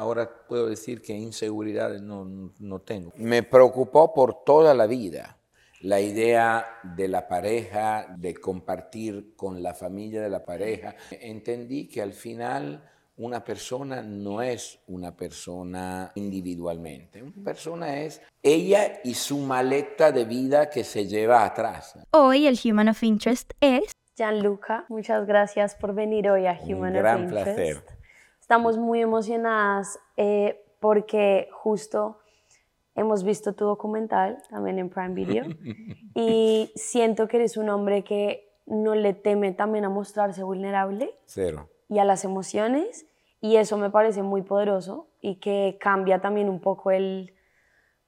ahora puedo decir que inseguridades no, no tengo. Me preocupó por toda la vida la idea de la pareja, de compartir con la familia de la pareja. Entendí que al final una persona no es una persona individualmente, una persona es ella y su maleta de vida que se lleva atrás. Hoy el Human of Interest es... Gianluca, muchas gracias por venir hoy a Human Un gran of Interest. placer. Estamos muy emocionadas eh, porque justo hemos visto tu documental también en Prime Video y siento que eres un hombre que no le teme también a mostrarse vulnerable Cero. y a las emociones y eso me parece muy poderoso y que cambia también un poco el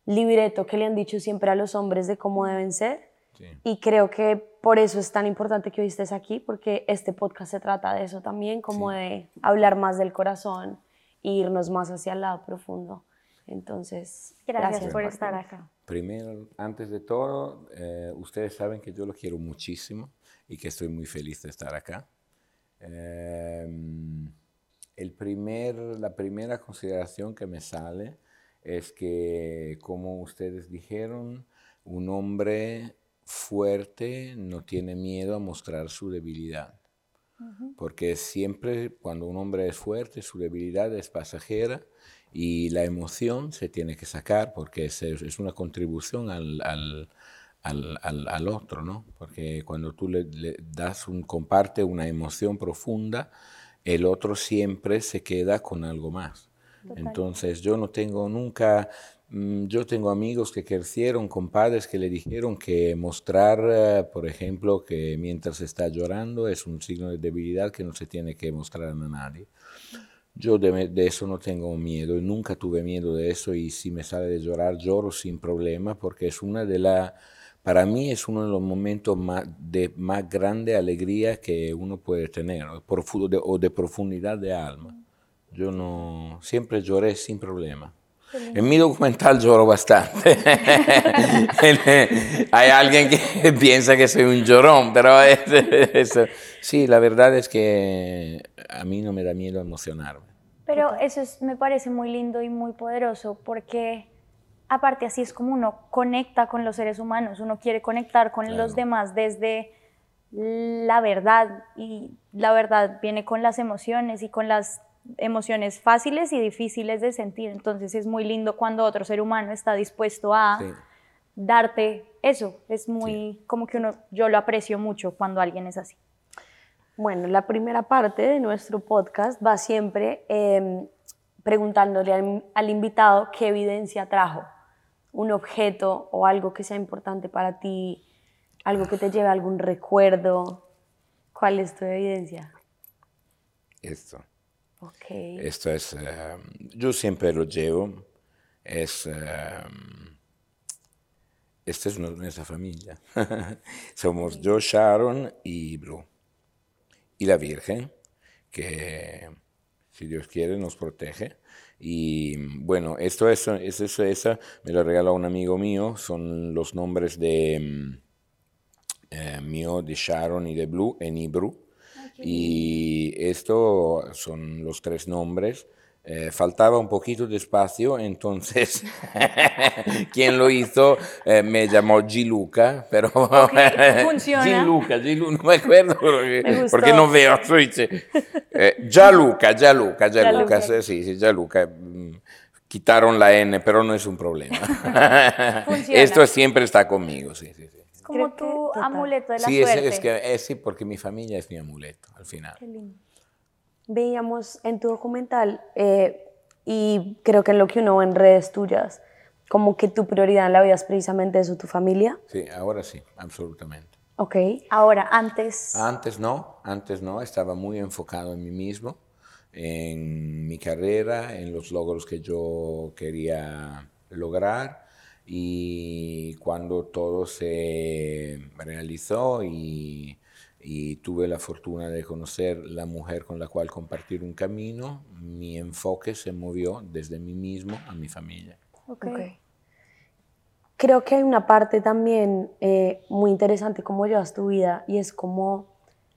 libreto que le han dicho siempre a los hombres de cómo deben ser Sí. y creo que por eso es tan importante que hoy estés aquí porque este podcast se trata de eso también, como Sí. de hablar más del corazón e irnos más hacia el lado profundo. Entonces, Gracias, por venir. estar acá. Primero, antes de todo, eh, ustedes saben que yo lo quiero muchísimo y que estoy muy feliz de estar acá. Eh, el primer, la primera consideración que me sale es que, como ustedes dijeron, un hombre fuerte no tiene miedo a mostrar su debilidad. Porque siempre cuando un hombre es fuerte, su debilidad es pasajera y la emoción se tiene que sacar porque es, es una contribución al, al, al, al- otro, ¿no? Porque cuando tú le, le das un, comparte una emoción profunda, el otro siempre se queda con algo más. Entonces yo no tengo nunca, yo tengo amigos que crecieron con padres que le dijeron que mostrar, eh, por ejemplo, que mientras está llorando es un signo de debilidad que no se tiene que mostrar a nadie. Yo de, de eso no tengo miedo, nunca tuve miedo de eso y si me sale de llorar, lloro sin problema porque es una de las, para mí es uno de los momentos más, de más grande alegría que uno puede tener o de- o de profundidad de alma. Yo no, siempre lloré sin problema. En mi documental lloro bastante. Hay alguien que piensa que soy un llorón, pero es- eso- sí, la verdad es que a mí no me da miedo emocionarme. Pero eso es- me parece muy lindo y muy poderoso porque aparte así es como uno conecta con los seres humanos, uno quiere conectar con los Claro. demás desde la verdad y la verdad viene con las emociones y con las emociones fáciles y difíciles de sentir. Entonces es muy lindo cuando otro ser humano está dispuesto a Sí. darte eso. Es muy como que uno, yo lo aprecio mucho cuando alguien es así. Bueno, la primera parte de nuestro podcast va siempre eh, preguntándole al, al invitado qué evidencia trajo, un objeto o algo que sea importante para ti, algo que te lleve a algún recuerdo. ¿Cuál es tu evidencia? Esto. Esto es, eh, yo siempre lo llevo, es, eh, esta es nu- nuestra familia. Somos yo, Sharon y Blue. Y la Virgen, que si Dios quiere nos protege. Y bueno, esto es, es, es- esa me lo regaló un amigo mío, son los nombres de mm, eh, mío, de Sharon y de Blue en Hebrew. Y esto son los tres nombres. Eh, faltaba un poquito de espacio, entonces quien lo hizo eh, me llamó Giluca, pero funciona. Giluca, Gilu- no me acuerdo porque, Me porque no veo. Eh, Gianluca, Gianluca, Gianluca, Gianluca. sí, sí, Gianluca. mm, Quitaron la N, pero no es un problema. Esto siempre está conmigo, sí, sí, sí. Es como tu total. amuleto de la Sí, es, suerte. es que es sí, porque mi familia es mi amuleto al final. Qué lindo. Veíamos en tu documental, eh, y creo que en lo que uno ve en redes tuyas, como que tu prioridad en la vida es precisamente eso, tu familia. Sí, ahora sí, absolutamente. Ok. Ahora, antes, Antes no, antes no, estaba muy enfocado en mí mismo, en mi carrera, en los logros que yo quería lograr y cuando todo se realizó y, y tuve la fortuna de conocer la mujer con la cual compartir un camino, mi enfoque se movió desde mí mismo a mi familia. ok. Ok. Creo que hay una parte también eh, muy interesante cómo llevas tu vida y es como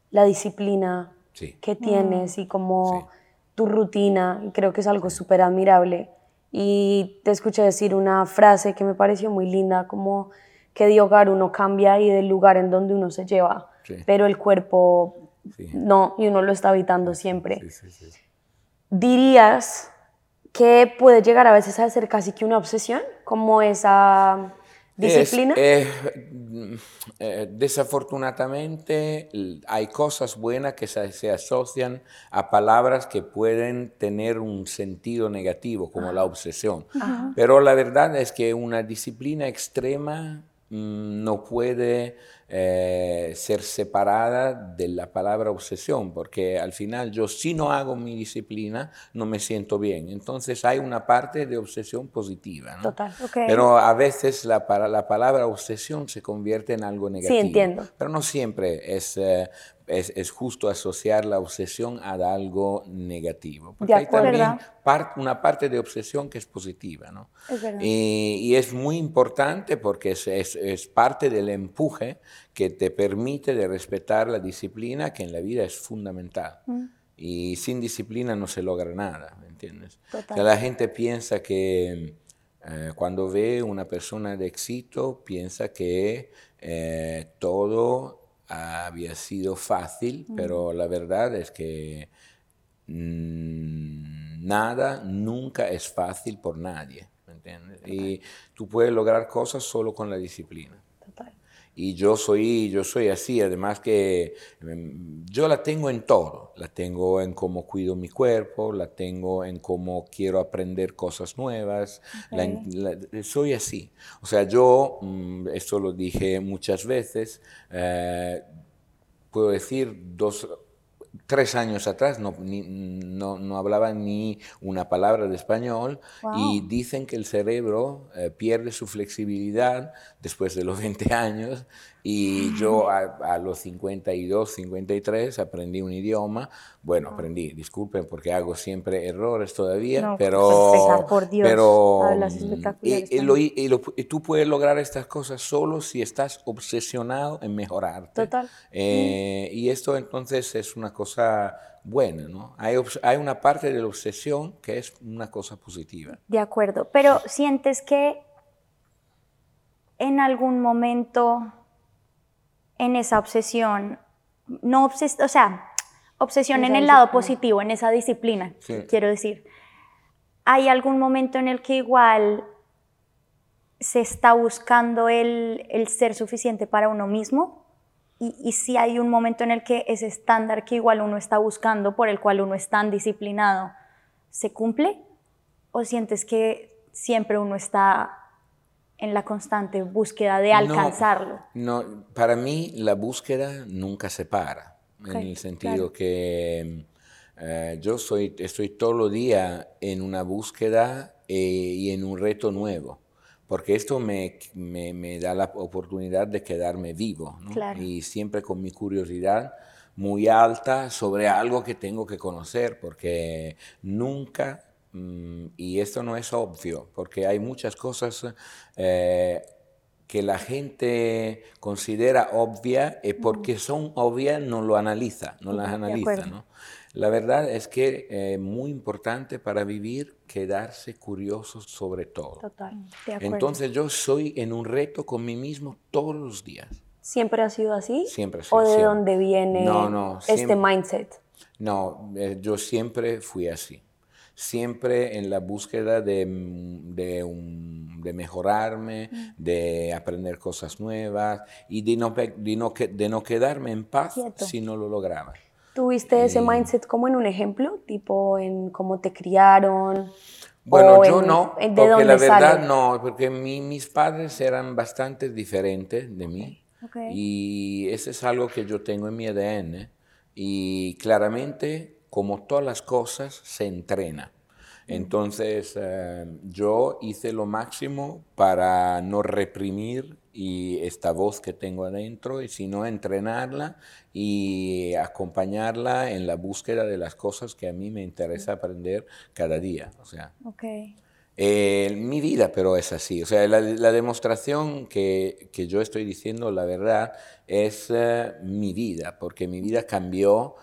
la disciplina Sí. que tienes y como tu rutina y creo que es algo súper admirable. Y te escuché decir una frase que me pareció muy linda, como que de hogar uno cambia y del lugar en donde uno se lleva, Sí. pero el cuerpo Sí. no, y uno lo está habitando siempre. Sí. ¿Dirías que puede llegar a veces a ser casi que una obsesión, como esa disciplina? Es, eh, desafortunadamente hay cosas buenas que se, se asocian a palabras que pueden tener un sentido negativo, como la obsesión. Pero la verdad es que una disciplina extrema mm, no puede eh, ser separada de la palabra obsesión, porque al final yo si no hago mi disciplina no me siento bien. Entonces hay una parte de obsesión positiva. ¿no? Total. Ok. Pero a veces la, la palabra obsesión se convierte en algo negativo. entiendo. Pero no siempre es, eh, es, es justo asociar la obsesión a algo negativo. Porque hay también par- una parte de obsesión que es positiva. ¿no? Es. Y, y es muy importante porque es, es- es parte del empuje que te permite de respetar la disciplina que en la vida es fundamental. Mm. Y sin disciplina no se logra nada, ¿me entiendes? Total. Que la gente piensa que eh, cuando ve una persona de éxito, piensa que eh, todo había sido fácil, pero la verdad es que mm, nada nunca es fácil por nadie, ¿me entiendes? Y tú puedes lograr cosas solo con la disciplina. Y yo soy, yo soy así, además que mm, yo la tengo en todo. La tengo en cómo cuido mi cuerpo, la tengo en cómo quiero aprender cosas nuevas. la- la- soy así. O sea, yo, mm, esto lo dije muchas veces, eh, puedo decir dos, tres años atrás no, ni- no, no hablaba ni una palabra de español y dicen que el cerebro eh, pierde su flexibilidad después de los 20 años y yo a, a los 52, 53 aprendí un idioma. Bueno, aprendí, disculpen porque hago siempre errores todavía, No, pero, espectacular, por Dios, pero mm, y- y lo- y lo- y tú puedes lograr estas cosas solo si estás obsesionado en mejorarte. Total. Eh, y esto entonces es una cosa buena, ¿no? Hay, hay una parte de la obsesión que es una cosa positiva. De acuerdo, pero sientes que en algún momento en esa obsesión, no obses o sea, obsesión en el lado positivo, en esa disciplina, Sí. quiero decir, ¿hay algún momento en el que igual se está buscando el, el ser suficiente para uno mismo? Y, y si hay un momento en el que ese estándar que igual uno está buscando, por el cual uno es tan disciplinado, ¿se cumple? ¿O sientes que siempre uno está en la constante búsqueda de No, alcanzarlo? No, para mí la búsqueda nunca se para, Ok, en el sentido que eh, yo soy, estoy todo el día en una búsqueda eh, y en un reto nuevo, porque esto me, me- me da la oportunidad de quedarme vivo, ¿no? Claro. y siempre con mi curiosidad muy alta sobre algo que tengo que conocer, porque nunca, y esto no es obvio, porque hay muchas cosas eh, que la gente considera obvia y porque son obvias no lo analiza, no las analiza. ¿no? La verdad es que es muy importante para vivir quedarse curioso sobre todo. Total. De acuerdo. Entonces yo soy en un reto con mí mismo todos los días. ¿Siempre ha sido así? Siempre ha sido, ¿O de siempre. dónde viene No, no, este siempre. mindset? No, eh, yo siempre fui así. Siempre en la búsqueda de, mm, de, un- de mejorarme, de aprender cosas nuevas y de no, de no, que- de no quedarme en paz si no lo lograba. ¿Tuviste ese Y- mindset como en un ejemplo? Tipo en cómo te criaron. Bueno, yo en- no, en- porque ¿De dónde la verdad sale? no, porque mi- mis padres eran bastante diferentes de mí y eso es algo que yo tengo en mi ADN y claramente, como todas las cosas, se entrena. Entonces, eh, yo hice lo máximo para no reprimir y esta voz que tengo adentro, y sino entrenarla y acompañarla en la búsqueda de las cosas que a mí me interesa aprender cada día. O sea, Ok. eh, mi vida, pero es así. O sea, la, la demostración que, que yo estoy diciendo, la verdad, es eh, mi vida, porque mi vida cambió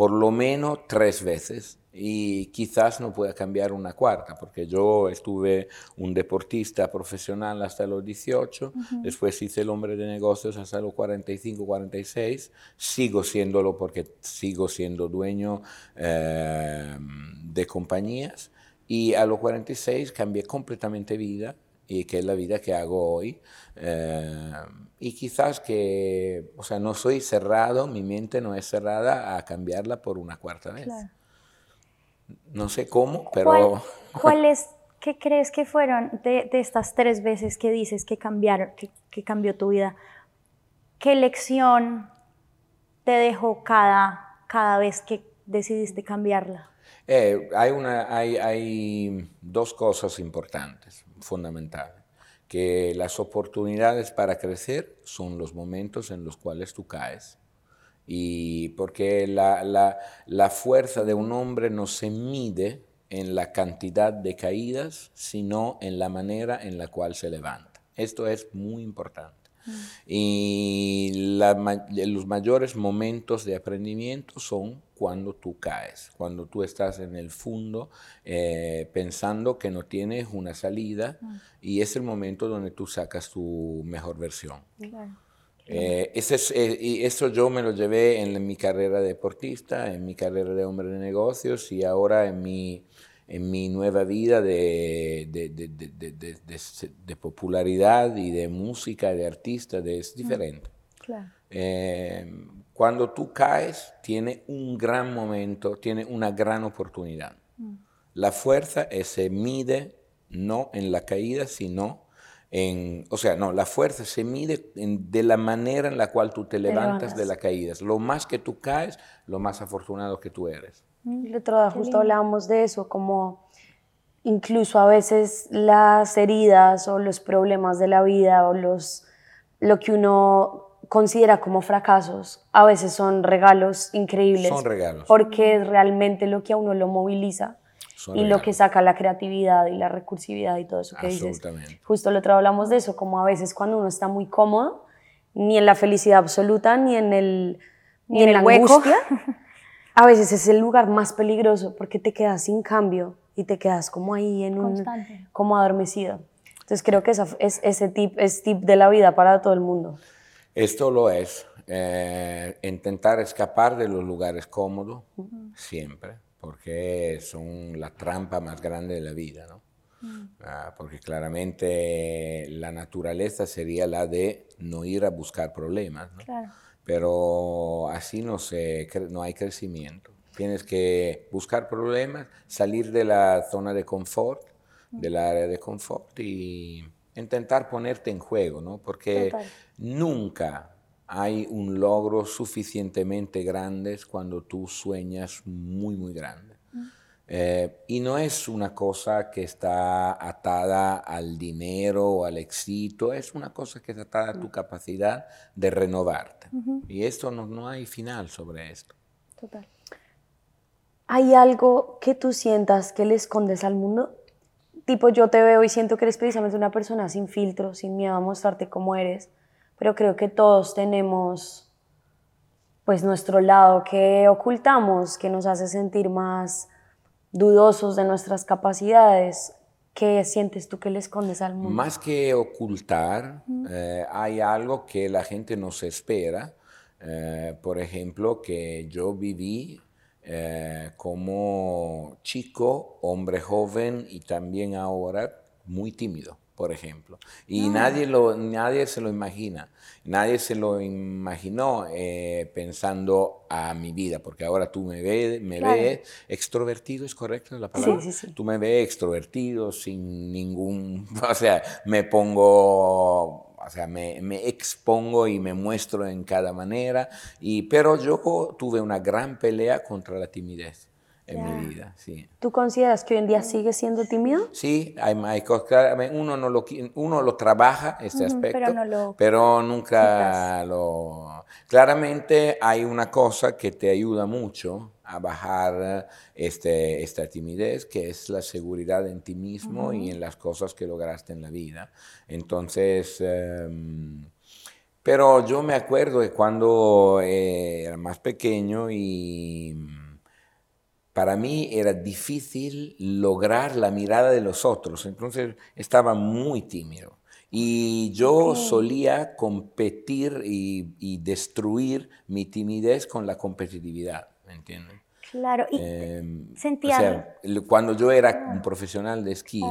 por lo menos tres veces y quizás no pueda cambiar una cuarta, porque yo estuve un deportista profesional hasta los 18, después hice el hombre de negocios hasta los 45, 46, sigo siéndolo porque sigo siendo dueño eh, de compañías y a los 46 cambié completamente vida y que es la vida que hago hoy. Eh, y quizás que, o sea, no soy cerrado, mi mente no es cerrada a cambiarla por una cuarta vez. No sé cómo, pero... ¿Cuál, es, qué crees que fueron de, estas tres veces que dices que cambiaron, que, cambió tu vida? ¿Qué lección te dejó cada, cada vez que decidiste cambiarla? Eh, hay, una, hay, hay dos cosas importantes fundamental, que las oportunidades para crecer son los momentos en los cuales tú caes. Y porque la, la, la fuerza de un hombre no se mide en la cantidad de caídas, sino en la manera en la cual se levanta. Esto es muy importante. Mm. Y los mayores momentos de aprendimiento son cuando tú caes, cuando tú estás en el fondo eh, pensando que no tienes una salida mm. y es el momento donde tú sacas tu mejor versión. Eh, ese eh, y eso yo me lo llevé en, mi carrera deportista, en mi carrera de hombre de negocios y ahora en mi, en mi nueva vida de, de, de, de popularidad y de música, de artista, es diferente. Claro. Cuando tú caes, tiene un gran momento, tiene una gran oportunidad. Mm. La fuerza se mide no en la caída, sino en, o sea, no, la fuerza se mide de la manera en la cual tú te, levantas, de la caída. Lo más que tú caes, lo más afortunado que tú eres. Mm, el otro día justo hablábamos de eso, como incluso a veces las heridas o los problemas de la vida o los, lo que uno considera como fracasos, a veces son regalos increíbles. Son regalos. Porque es realmente lo que a uno lo moviliza y lo que saca la creatividad y la recursividad y todo eso que dices. Justo el otro hablamos de eso, como a veces cuando uno está muy cómodo, ni en la felicidad absoluta, ni en el ni, en, la angustia, a veces es el lugar más peligroso porque te quedas sin cambio y te quedas como ahí en un como adormecido. Entonces creo que esa, es, ese tip es tip de la vida para todo el mundo. Esto lo es. Eh, intentar escapar de los lugares cómodos, siempre, porque son la trampa más grande de la vida, ¿no? Ah, porque claramente la naturaleza sería la de no ir a buscar problemas, ¿no? Pero así no, se, no hay crecimiento. Tienes que buscar problemas, salir de la zona de confort, del área de confort y intentar ponerte en juego, ¿no? Porque nunca hay un logro suficientemente grande cuando tú sueñas muy, muy grande. Eh, y no es una cosa que está atada al dinero o al éxito, es una cosa que está atada a tu capacidad de renovarte. Y esto no, no hay final sobre esto. Total. ¿Hay algo que tú sientas que le escondes al mundo? tipo yo te veo y siento que eres precisamente una persona sin filtro, sin miedo a mostrarte cómo eres, pero creo que todos tenemos pues nuestro lado que ocultamos, que nos hace sentir más dudosos de nuestras capacidades. ¿Qué sientes tú que le escondes al mundo? Más que ocultar, eh, hay algo que la gente no se espera. Eh, por ejemplo, que yo viví eh, como chico, hombre joven y también ahora muy tímido, por ejemplo. Y ah. nadie, lo, nadie se lo imagina. Nadie se lo imaginó eh, pensando a mi vida, porque ahora tú me ves, me ves extrovertido, ¿es correcto la palabra? Sí, sí, sí. Tú me ves extrovertido, sin ningún, o sea, me pongo o sea, me, expongo y me muestro en cada manera, y, pero yo tuve una gran pelea contra la timidez en mi vida. Sí. ¿Tú consideras que hoy en día sigues siendo tímido? Sí, hay, hay uno, no lo, uno lo trabaja, este aspecto, pero, no lo pero nunca lo... Claramente hay una cosa que te ayuda mucho a bajar este, esta timidez, que es la seguridad en ti mismo y en las cosas que lograste en la vida. Entonces, em, Pero yo me acuerdo de cuando eh, era más pequeño y para mí era difícil lograr la mirada de los otros, entonces estaba muy tímido. Y yo solía competir y, y destruir mi timidez con la competitividad, ¿me entiendes? Claro, y Eh, sentía- o sea, cuando yo era un profesional de esquí,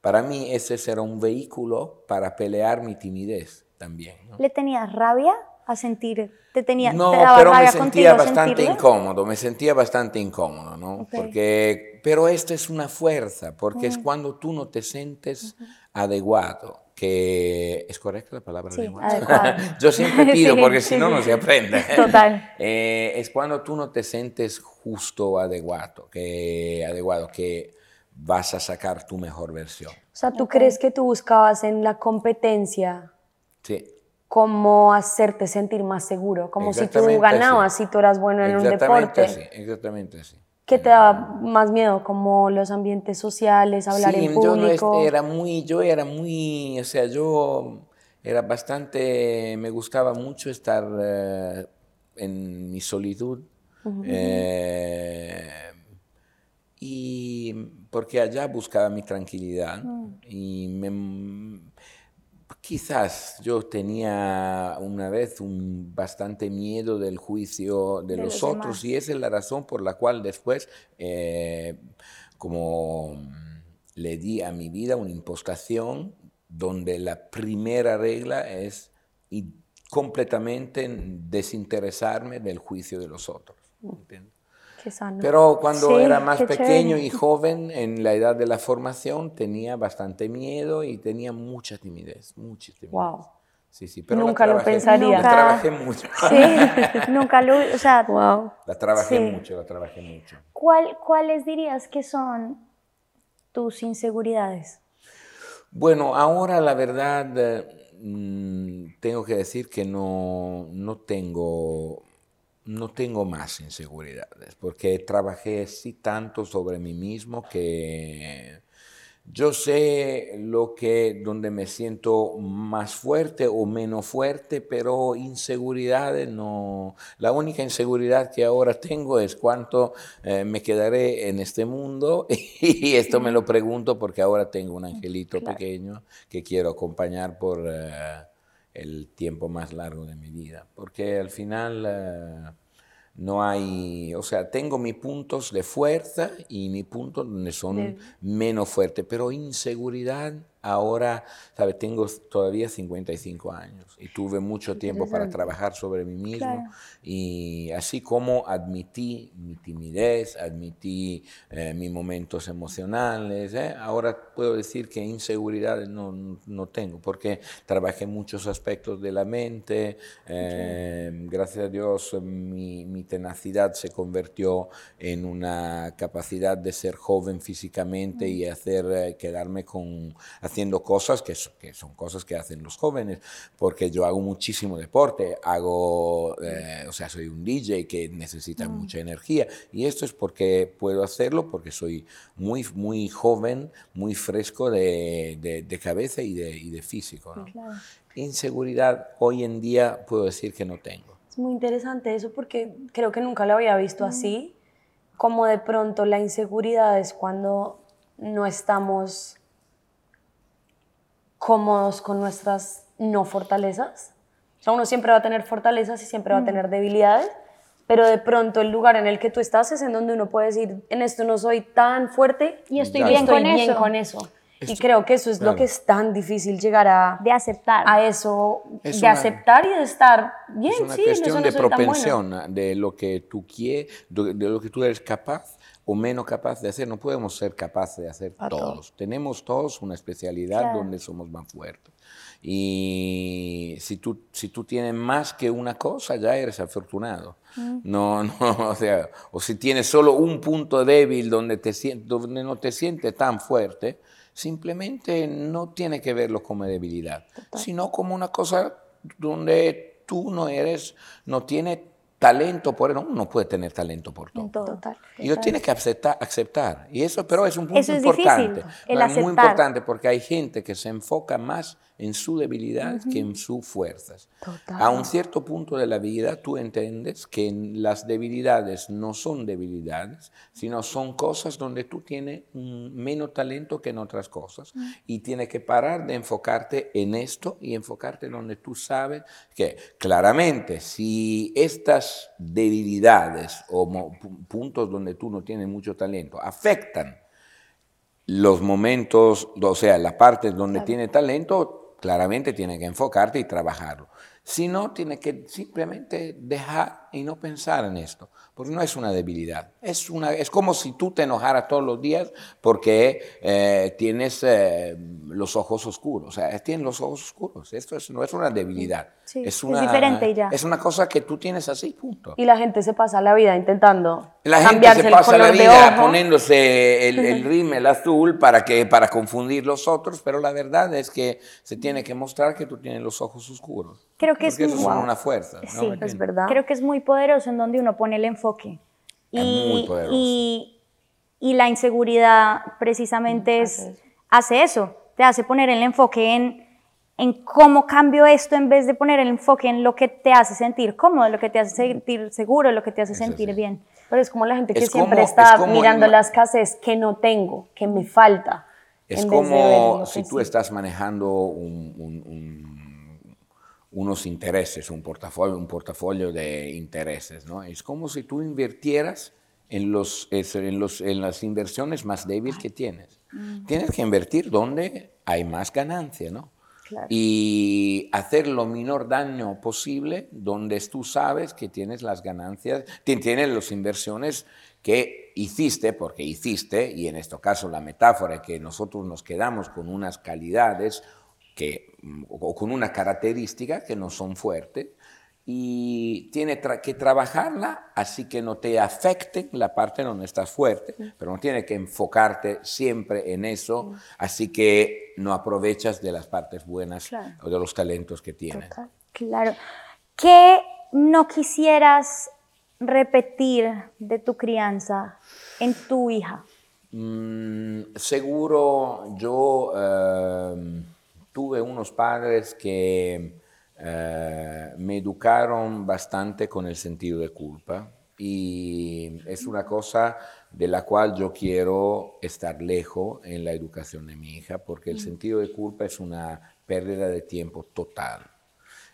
para mí ese era un vehículo para pelear mi timidez también. ¿no? ¿Le tenías rabia a sentir? ¿Te, tenía, No, te daba pero me sentía bastante sentirlo? incómodo, me sentía bastante incómodo, ¿no? Ok. Porque, pero esto es una fuerza, porque es cuando tú no te sientes adecuado, que es correcta la palabra Sí. Yo siempre pido, Sí, porque sí, si no, sí. no se aprende. Total. Eh, es cuando tú no te sientes justo adecuado, que, adecuado, que vas a sacar tu mejor versión. O sea, ¿tú crees que tú buscabas en la competencia Sí. Cómo hacerte sentir más seguro? Como si tú ganabas, así. si tú eras bueno en un Exactamente deporte. así, exactamente así. ¿Qué te daba más miedo? Como los ambientes sociales, hablar sí, en yo no público. era muy, yo era muy, o sea, yo era bastante, me gustaba mucho estar eh, en mi solitud. eh, y porque allá buscaba mi tranquilidad y me- quizás yo tenía una vez un bastante miedo del juicio de, De los, los otros demás. y esa es la razón por la cual después eh, como le di a mi vida una impostación donde la primera regla es completamente desinteresarme del juicio de los otros. ¿entiendes? Qué sano. Pero cuando Sí, era más pequeño chévere. y joven, en la edad de la formación, tenía bastante miedo y tenía mucha timidez, mucha timidez. Wow. Sí, sí, pero la Nunca lo pensaría. La Nunca. trabajé mucho. Sí, nunca lo, o sea, Wow. La trabajé Sí. mucho, la trabajé mucho. ¿cuál, ¿cuáles dirías que son tus inseguridades? Bueno, ahora la verdad, eh, mm, tengo que decir que no, no tengo, no tengo más inseguridades, porque trabajé sí tanto sobre mí mismo que yo sé lo que, donde me siento más fuerte o menos fuerte, pero inseguridades no. La única inseguridad que ahora tengo es cuánto eh, me quedaré en este mundo y esto me lo pregunto porque ahora tengo un angelito pequeño que quiero acompañar por eh, el tiempo más largo de mi vida, porque al final... eh, no hay, o sea, tengo mis puntos de fuerza y mis puntos donde son menos fuertes, pero inseguridad ahora, ¿sabes? Tengo todavía 55 años y tuve mucho tiempo para trabajar sobre mí mismo Claro. y así como admití mi timidez, admití eh, mis momentos emocionales, ¿eh? ahora puedo decir que inseguridades no, no tengo porque trabajé muchos aspectos de la mente, eh, gracias a Dios mi, mi tenacidad se convirtió en una capacidad de ser joven físicamente y hacer, eh, quedarme con, haciendo cosas que, que son cosas que hacen los jóvenes, porque yo hago muchísimo deporte, hago, eh, o sea, soy un DJ que necesita mucha energía y esto es porque puedo hacerlo porque soy muy, muy joven, muy fresco de, de- de cabeza y de, y de físico. ¿no? Inseguridad hoy en día puedo decir que no tengo. Es muy interesante eso porque creo que nunca lo había visto así, como de pronto la inseguridad es cuando no estamos cómodos con nuestras no fortalezas. O sea, uno siempre va a tener fortalezas y siempre va a tener debilidades, pero de pronto el lugar en el que tú estás es en donde uno puede decir, en esto no soy tan fuerte Y estoy Ya. bien estoy con bien eso. con eso. y creo que eso es lo que es tan difícil llegar a, De aceptar. a eso, Es de una- aceptar y de estar bien, Es una sí, cuestión no de bueno. propensión, de lo que tú quieres, de de lo que tú eres capaz o menos capaz de hacer. No podemos ser capaces de hacer A todo. todos. Tenemos todos una especialidad Claro. donde somos más fuertes. Y si tú, si tú tienes más que una cosa, ya eres afortunado. No, no, o sea, o si tienes solo un punto débil donde, te, donde no te sientes tan fuerte, simplemente no tiene que verlo como debilidad, sino como una cosa donde tú no eres, no tienes talento por uno no puede tener talento por todo. En todo. Total. Y lo tiene que aceptar, aceptar. Y eso, pero es un punto Eso es importante. muy aceptar. importante porque hay gente que se enfoca más en su debilidad que en sus fuerzas. Total. A un cierto punto de la vida tú entiendes que las debilidades no son debilidades, sino son cosas donde tú tienes mm, menos talento que en otras cosas. Y tienes que parar de enfocarte en esto y enfocarte donde tú sabes que claramente si estas debilidades o puntos donde tú no tienes mucho talento afectan los momentos, o sea, las partes donde tiene talento, claramente tiene que enfocarte y trabajarlo. Si no, tiene que simplemente dejar y no pensar en esto, porque no es una debilidad. Es, una, es como si tú te enojaras todos los días porque eh, tienes eh, los ojos oscuros. O sea, tienes los ojos oscuros. Esto es- no es una debilidad. Sí, es una, diferente y ya. Es una cosa que tú tienes así, punto. Y la gente se pasa la vida intentando La gente se pasa la vida poniéndose el, el rímel azul para, que, para confundir los otros, pero la verdad es que se tiene que mostrar que tú tienes los ojos oscuros. Creo que es Porque eso muy- son una fuerza. ¿no? Sí, ¿Me es? Es verdad. Creo que es muy poderoso en donde uno pone el enfoque. Es muy poderoso. y, y la inseguridad precisamente es, hace eso, te hace poner el enfoque en, en cómo cambio esto en vez de poner el enfoque en lo que te hace sentir cómodo, lo que te hace sentir seguro, lo que te hace Es sentir así. bien. Pero es como la gente que Es siempre como- está es mirando en- la escasez que no tengo, que me falta. Es como si tú sí. estás manejando un- un- un- unos intereses, un portafolio, un portafolio de intereses. ¿no? Es como si tú invirtieras en, los, en, los, en las inversiones más débiles que tienes. Tienes que invertir donde hay más ganancia, ¿no? Y hacer lo menor daño posible donde tú sabes que tienes las ganancias, ti- tienes las inversiones que hiciste, porque hiciste, y en este caso la metáfora es que nosotros nos quedamos con unas calidades que, mm, o con una característica que no son fuertes, y tiene tra- que trabajarla así que no te afecte la parte donde estás fuerte, pero no tiene que enfocarte siempre en eso, así que no aprovechas de las partes buenas Claro. o de los talentos que tienes. Claro. ¿Qué no quisieras repetir de tu crianza en tu hija? Mm, seguro yo eh, tuve unos padres que eh, me educaron bastante con el sentido de culpa y es una cosa de la cual yo quiero estar lejos en la educación de mi hija porque el sentido de culpa es una pérdida de tiempo total.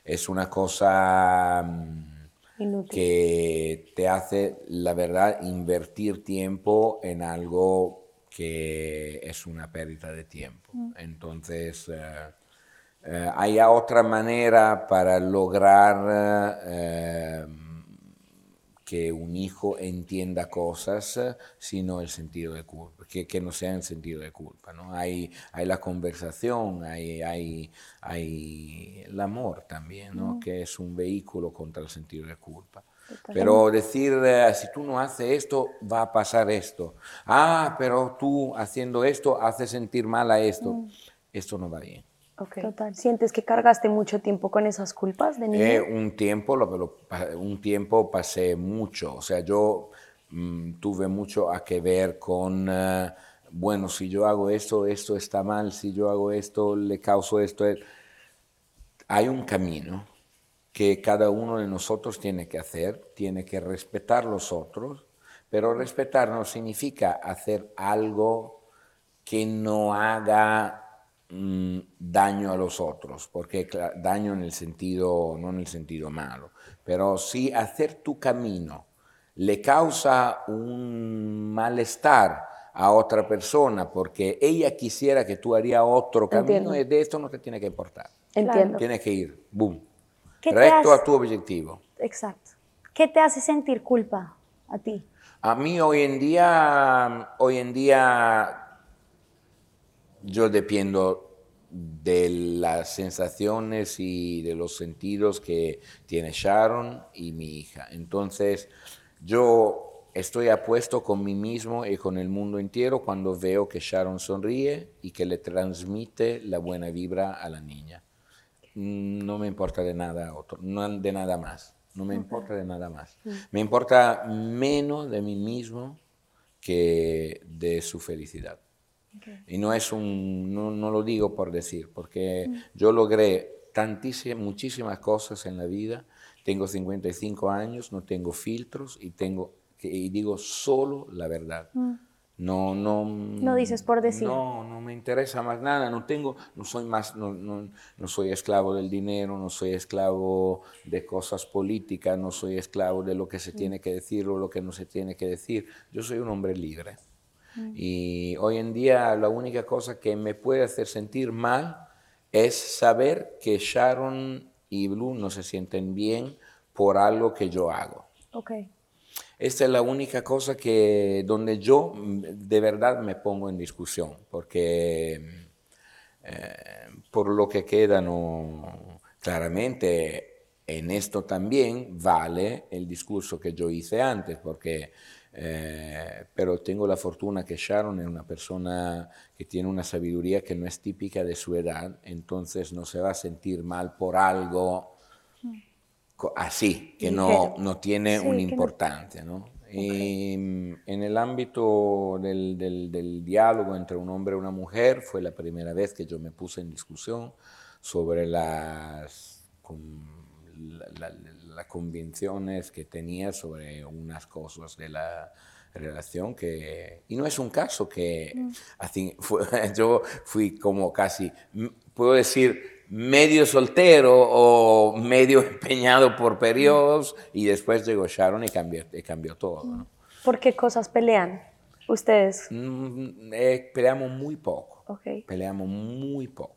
Es una cosa... mm, Inútil. que te hace, la verdad, invertir tiempo en algo que es una pérdida de tiempo. Entonces, eh, eh, hay otra manera para lograr eh, que un hijo entienda cosas, sino el sentido de culpa, que, que no sea el sentido de culpa. ¿no? Hay, hay la conversación, hay, hay, hay el amor también, ¿no? que es un vehículo contra el sentido de culpa. Pero decir, eh, si tú no haces esto, va a pasar esto. Ah, pero tú haciendo esto hace sentir mal a esto. Esto no va bien. Ok. Total. ¿Sientes que cargaste mucho tiempo con esas culpas de niño? Eh, un tiempo, lo, lo- un tiempo pasé mucho, o sea, yo mm, tuve mucho a que ver con, eh, bueno, si yo hago esto, esto está mal, si yo hago esto, le causo esto. Hay un camino que cada uno de nosotros tiene que hacer, tiene que respetar los otros, pero respetar no significa hacer algo que no haga mm, daño a los otros, porque daño en el sentido, no en el sentido malo, pero si hacer tu camino le causa un malestar a otra persona porque ella quisiera que tú harías otro camino, y de esto no te tiene que importar. Entiendo. Tienes que ir, boom, ¿Qué te recto hace- a tu objetivo. Exacto. ¿Qué te hace sentir culpa a ti? A mí hoy en día, hoy en día yo dependo de las sensaciones y de los sentidos que tiene Sharon y mi hija. Entonces, yo estoy apuesto con mí mismo y con el mundo entero cuando veo que Sharon sonríe y que le transmite la buena vibra a la niña. Mm, No me importa de nada otro, no de nada más. no me importa de nada más. Me importa menos de mí mismo que de su felicidad. Y no es un, no, no, lo digo por decir, porque yo logré tantísimas, muchísimas cosas en la vida. Tengo 55 años, no tengo filtros y tengo y digo solo la verdad. No, no, no dices por decir. No, no me interesa más nada. No tengo, no soy más, no, no, no, soy esclavo del dinero, no soy esclavo de cosas políticas, no soy esclavo de lo que se tiene que decir o lo que no se tiene que decir. Yo soy un hombre libre. Y hoy en día la única cosa que me puede hacer sentir mal es saber que Sharon y Blue no se sienten bien por algo que yo hago. Okay. Esta es la única cosa que donde yo mm, de verdad me pongo en discusión, porque eh, por lo que queda no claramente en esto también vale el discurso que yo hice antes, porque eh, pero tengo la fortuna que Sharon es una persona que tiene una sabiduría que no es típica de su edad, entonces no se va a sentir mal por algo así, que no, no tiene una importancia. ¿no? Y mm, en el ámbito del, del, diálogo entre un hombre y una mujer fue la primera vez que yo me puse en discusión sobre las, las convenciones que tenía sobre unas cosas de la relación que... Y no es un caso que mm. así, yo fui como casi, puedo decir, medio soltero o medio empeñado por periodos y después llegó Sharon y cambió, cambió todo. ¿Por qué cosas pelean ustedes? Mm, eh, peleamos muy poco. Peleamos muy poco.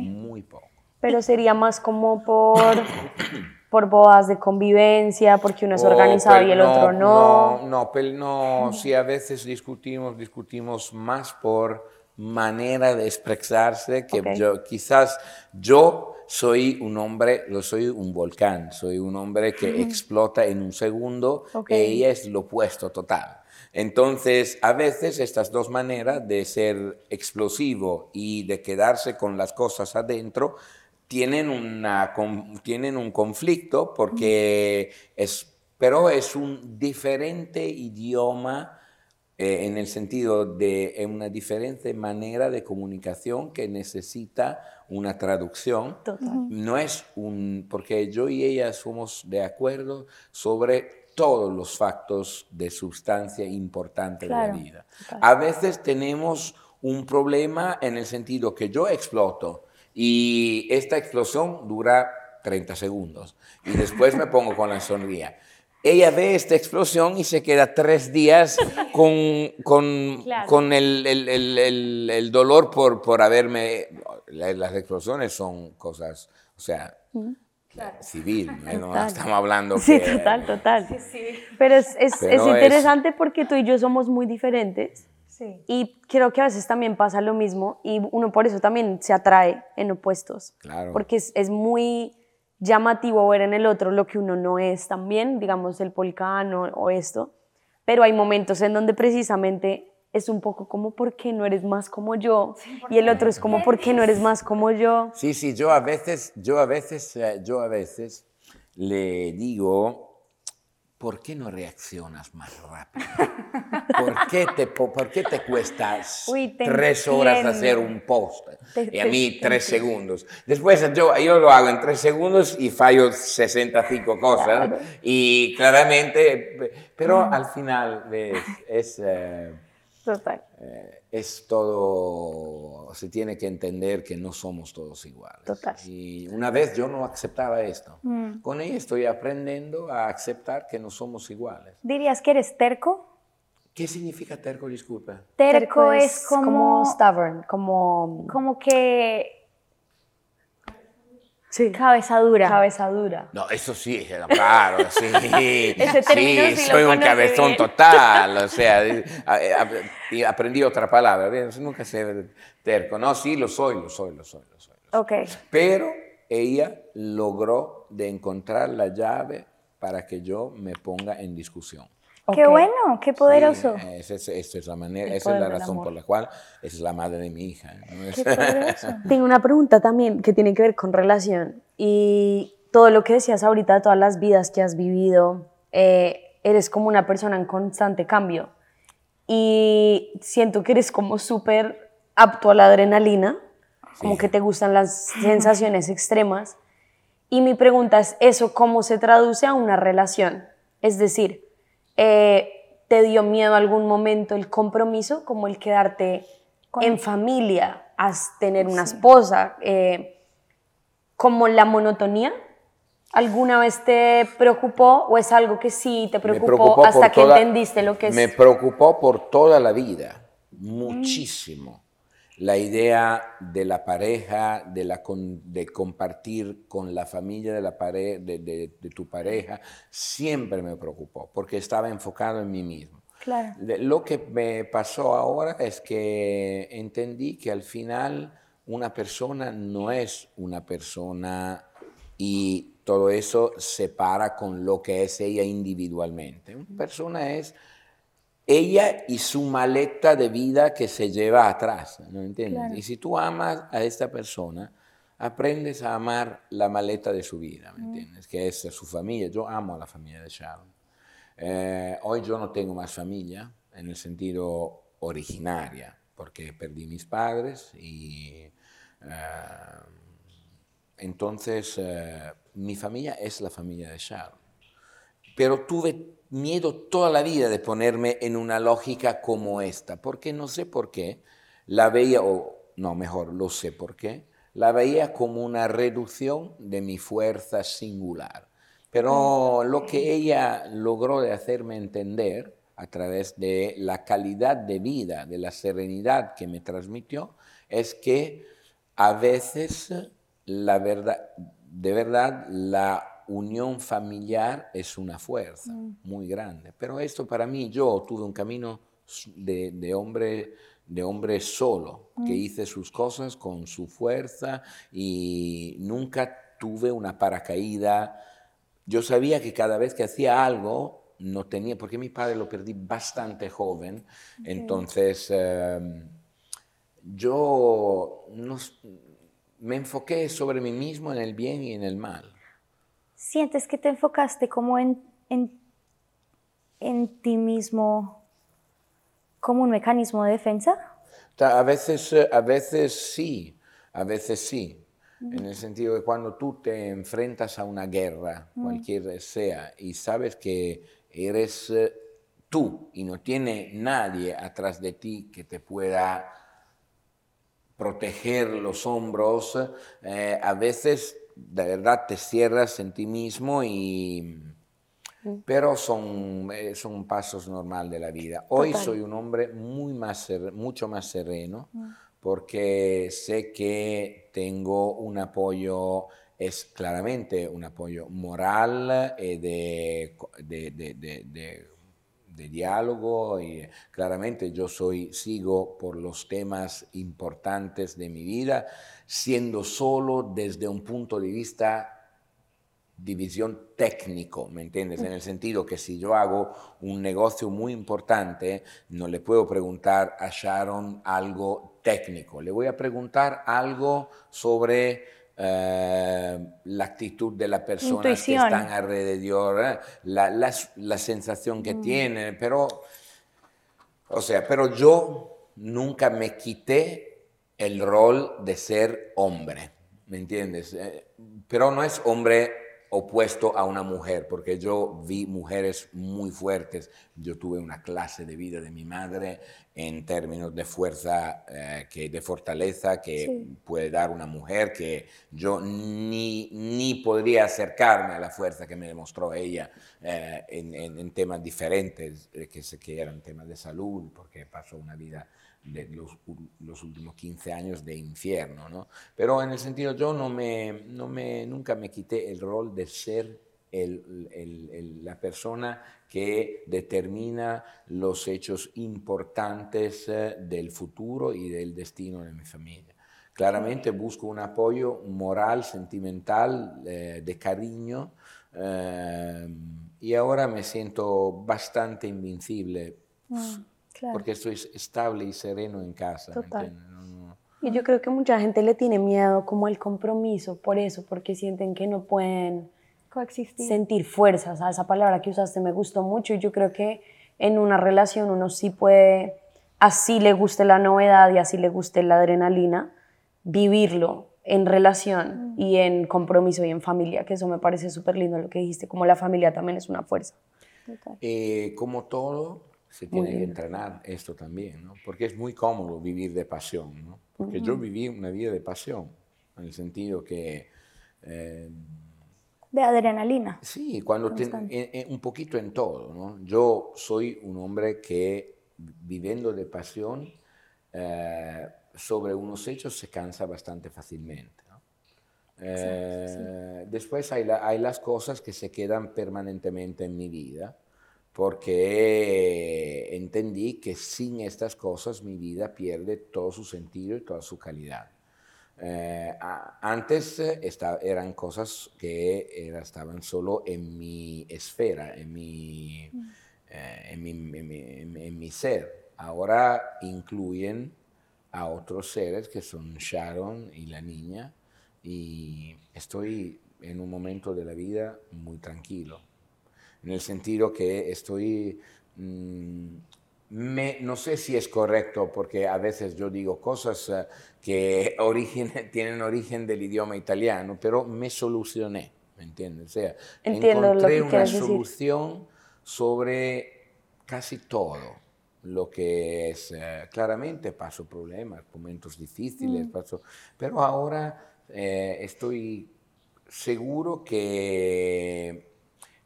Muy poco. Pero sería más como por, por bodas de convivencia, porque uno es organizado y el otro no. No, no, no, no, si a veces discutimos, discutimos más por manera de expresarse que yo quizás yo soy un hombre, lo soy un volcán, soy un hombre que explota en un segundo y ella es lo opuesto total. Entonces, a veces estas dos maneras de ser explosivo y de quedarse con las cosas adentro tienen, una, tienen un conflicto porque es, pero es un diferente idioma eh, en el sentido de una diferente manera de comunicación que necesita una traducción. No es un, porque yo y ella somos de acuerdo sobre todos los factos de sustancia importante de la vida. A veces tenemos un problema en el sentido que yo exploto y esta explosión dura 30 segundos y después me pongo con la sonrisa ella ve esta explosión y se queda tres días con, con, con el, el, el, dolor por, por haberme... Las explosiones son cosas, o sea, civil, no estamos hablando... Sí, total, total. Pero es, es, es interesante porque tú y yo somos muy diferentes. Sí. Y creo que a veces también pasa lo mismo y uno por eso también se atrae en opuestos. Claro. Porque es, es muy llamativo ver en el otro lo que uno no es también, digamos el polcano o esto, pero hay momentos en donde precisamente es un poco como ¿por qué no eres más como yo? y el otro es como ¿por qué no eres más como yo? Sí, sí, yo a veces, yo a veces, eh, yo a veces le digo ¿por qué no reaccionas más rápido? ¿Por qué te, por qué te cuesta tres horas hacer un post? y a mí tres segundos. Después yo, yo lo hago en tres segundos y fallo 65 cosas. Y claramente, pero al final es... Eh, Total. Eh, es todo, se tiene que entender que no somos todos iguales. Total. Y una vez yo no aceptaba esto. Mm. Con ella estoy aprendiendo a aceptar que no somos iguales. ¿Dirías que eres terco? ¿Qué significa terco, disculpa? Terco, es, como, como stubborn, como... Como que Sí. Cabeza dura. Cabeza dura. No, eso sí, claro, sí. sí, soy un cabezón total, o sea, y aprendí otra palabra, nunca sé terco. No, sí, lo soy, lo soy, lo soy, lo soy. Ok. Pero ella logró de encontrar la llave para que yo me ponga en discusión. Qué bueno, qué poderoso. esa, es, la manera, esa es la razón por la cual es la madre de mi hija. Tengo una pregunta también que tiene que ver con relación y todo lo que decías ahorita, todas las vidas que has vivido, eh, eres como una persona en constante cambio. Y siento que eres como súper apto a la adrenalina, como que te gustan las sensaciones extremas. Y mi pregunta es, ¿eso cómo se traduce a una relación? Es decir, eh, ¿te dio miedo algún momento el compromiso, como el quedarte en familia, a tener una esposa, eh, como la monotonía? ¿Alguna vez te preocupó o es algo que sí te preocupó, hasta que entendiste lo que es? Me preocupó por toda la vida, muchísimo. La idea de la pareja, de, la de compartir con la familia de, la de, de, tu pareja, siempre me preocupó porque estaba enfocado en mí mismo. Claro. Lo que me pasó ahora es que entendí que al final una persona no es una persona y todo eso se para con lo que es ella individualmente. Una persona es ella y su maleta de vida que se lleva atrás, ¿no entiendes? Y si tú amas a esta persona, aprendes a amar la maleta de su vida, ¿me entiendes? Que es su familia. Yo amo a la familia de Sharon. Eh, hoy yo no tengo más familia en el sentido originaria, porque perdí mis padres y... Eh, entonces, eh, mi familia es la familia de Sharon. Pero tuve miedo toda la vida de ponerme en una lógica como esta, porque no sé por qué la veía, o no, mejor, lo sé por qué, la veía como una reducción de mi fuerza singular. Pero lo que ella logró de hacerme entender a través de la calidad de vida, de la serenidad que me transmitió, es que a veces la verdad, de verdad, la unión familiar es una fuerza mm. muy grande. Pero esto para mí, yo tuve un camino de, hombre de hombre solo, que mm. hice sus cosas con su fuerza y nunca tuve una paracaída. Yo sabía que cada vez que hacía algo, no tenía, porque mi padre lo perdí bastante joven, entonces em, yo no, me enfoqué sobre mí mismo en el bien y en el mal. ¿Sientes que te enfocaste como en, en, en ti mismo como un mecanismo de defensa? A veces, a veces sí, a veces sí. Mm. En el sentido de cuando tú te enfrentas a una guerra, mm. cualquiera sea, y sabes que eres eh, tú y no tiene nadie atrás de ti que te pueda proteger los hombros, eh, a veces de verdad te cierras en ti mismo y... Pero son, eh, son pasos normales de la vida. Hoy soy un hombre muy más mucho más sereno mm. porque sé que tengo un apoyo, es claramente un apoyo moral y de, de, de de diálogo y claramente yo soy, sigo por los temas importantes de mi vida, siendo solo desde un punto de vista división técnico, ¿me entiendes? En el sentido que si yo hago un negocio muy importante, no le puedo preguntar a Sharon algo técnico, le voy a preguntar algo sobre eh, la actitud de las personas que están alrededor, ¿eh? la, la, sensación que mm. tienen, pero, o sea, pero yo nunca me quité el rol de ser hombre, ¿me entiendes? Eh, pero no es hombre opuesto a una mujer, porque yo vi mujeres muy fuertes. Yo tuve una clase de vida de mi madre en términos de fuerza, eh, que, de fortaleza que puede dar una mujer, que yo ni, ni podría acercarme a la fuerza que me demostró ella eh, en, en, temas diferentes, eh, que, que eran temas de salud, porque pasó una vida de los, los, últimos 15 años de infierno, ¿no? Pero en el sentido, yo no me, no me, nunca me quité el rol de ser el, el, la persona que determina los hechos importantes eh, del futuro y del destino de mi familia. Claramente busco un apoyo moral, sentimental, eh, de cariño, eh, y ahora me siento bastante invencible. Mm. Porque estoy estable y sereno en casa. Y yo creo que mucha gente le tiene miedo como al compromiso por eso, porque sienten que no pueden Coexistir. sentir fuerza. O sea, esa palabra que usaste me gustó mucho y yo creo que en una relación uno sí puede, así le guste la novedad y así le guste la adrenalina, vivirlo en relación y en compromiso y en familia, que eso me parece súper lindo lo que dijiste, como la familia también es una fuerza. Total. Eh, como todo, se tiene que entrenar esto también, ¿no? Porque es muy cómodo vivir de pasión, ¿no? Porque yo viví una vida de pasión, en el sentido que, eh, De adrenalina. sí, cuando te- en- en- un poquito en todo, ¿no? Yo soy un hombre que, viviendo de pasión, eh, sobre unos hechos se cansa bastante fácilmente, ¿no? Eh, Después hay, la- hay las cosas que se quedan permanentemente en mi vida, porque entendí que sin estas cosas mi vida pierde todo su sentido y toda su calidad. Eh, antes eh, esta- eran cosas que era- estaban solo en mi esfera, en mi, eh, en mi, en mi- en en mi ser. Ahora incluyen a otros seres que son Sharon y la niña y estoy en un momento de la vida muy tranquilo, en el sentido que estoy, mm, me- no sé si es correcto porque a veces yo digo cosas eh, que origen- tienen origen del idioma italiano, pero me solucioné, ¿me entiendes? O sea, Entiendo lo encontré que una quieres decir. solución sobre casi todo lo que es, eh, claramente paso problemas, momentos difíciles, paso, pero ahora eh, estoy seguro que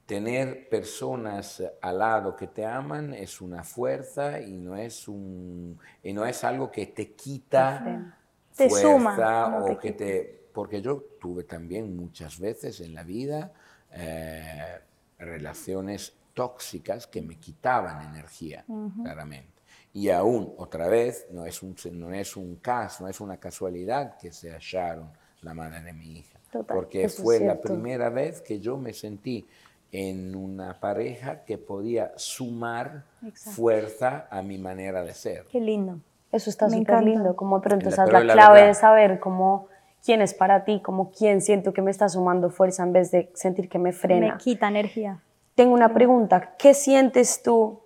tener personas al lado que te aman es una fuerza y no es, un, y no es algo que te quita Te fuerza suma, no o te que te... Porque yo tuve también muchas veces en la vida eh, relaciones tóxicas que me quitaban energía, claramente. Y aún, otra vez, no es, un, no es un caso, no es una casualidad que sea Sharon la madre de mi hija. Total, porque fue la primera vez que yo me sentí en una pareja que podía sumar Exacto. fuerza a mi manera de ser. Qué lindo. Eso está súper lindo, como de pronto La- esa es pero la la clave verdad- de saber cómo quién es para ti, como quién siento que me está sumando fuerza en vez de sentir que me frena. Me quita energía. Tengo una pregunta, ¿qué sientes tú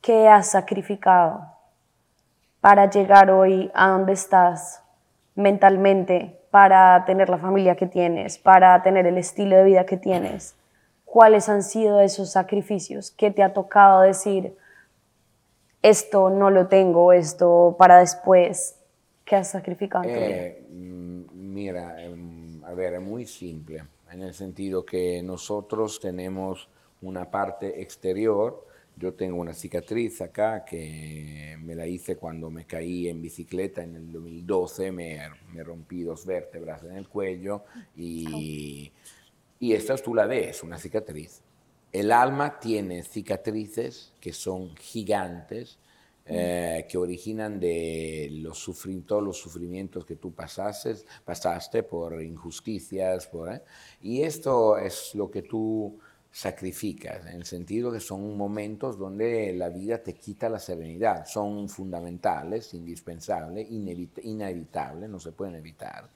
que has sacrificado para llegar hoy a donde estás mentalmente, para tener la familia que tienes, para tener el estilo de vida que tienes? ¿Cuáles han sido esos sacrificios? ¿Qué te ha tocado decir, esto no lo tengo, esto para después? ¿Qué has sacrificado? Eh, mm, mira, em, a ver, es muy simple, en el sentido que nosotros tenemos una parte exterior. Yo tengo una cicatriz acá que me la hice cuando me caí en bicicleta en el 2012, me, me rompí dos vértebras en el cuello y, y esta tú la ves, una cicatriz. El alma tiene cicatrices que son gigantes, eh, que originan de los todos los sufrimientos que tú pasaste, pasaste por injusticias. Por, ¿eh? Y esto es lo que tú sacrificas, en el sentido que son momentos donde la vida te quita la serenidad. Son fundamentales, indispensables, inevit- inevitables, no se pueden evitar.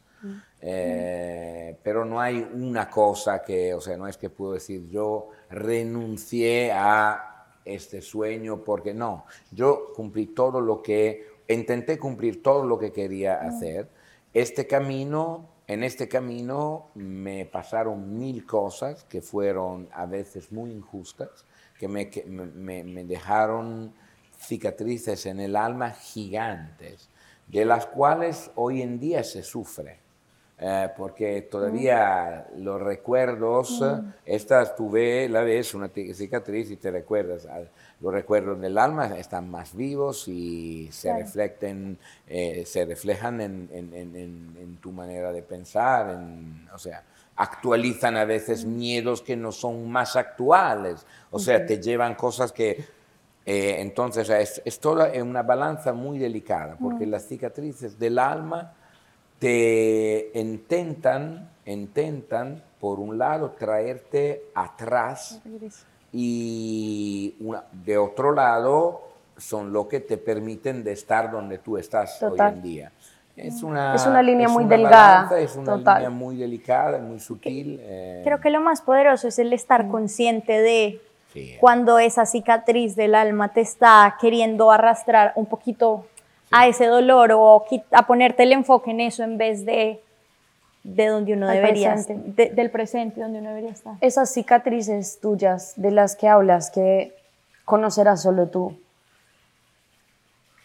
Eh, pero no hay una cosa que, o sea, no es que puedo decir yo renuncié a este sueño porque no, yo cumplí todo lo que, intenté cumplir todo lo que quería hacer. Este camino, en este camino me pasaron mil cosas que fueron a veces muy injustas, que me, que me- me- me dejaron cicatrices en el alma gigantes, de las cuales hoy en día se sufre. Eh, porque todavía los recuerdos, estas tú ves, la ves, una cicatriz y te recuerdas, al- los recuerdos del alma están más vivos y se, reflecten, eh, se reflejan en, en- en- en- tu manera de pensar, en- o sea, actualizan a veces miedos que no son más actuales, o sea, te llevan cosas que eh, entonces es, es toda una balanza muy delicada, porque las cicatrices del alma te intentan, intentan, por un lado, traerte atrás y una- de otro lado son lo que te permiten de estar donde tú estás Total. hoy en día. Es una, Es una línea es muy una delgada, balanza, es una total. línea muy delicada, muy sutil. eh, Creo que lo más poderoso es el estar consciente de sí, cuando esa cicatriz del alma te está queriendo arrastrar un poquito a ese dolor o a ponerte el enfoque en eso en vez de de donde uno Al debería presente. de- del presente donde uno debería estar. Esas cicatrices tuyas de las que hablas, que conocerás solo tú,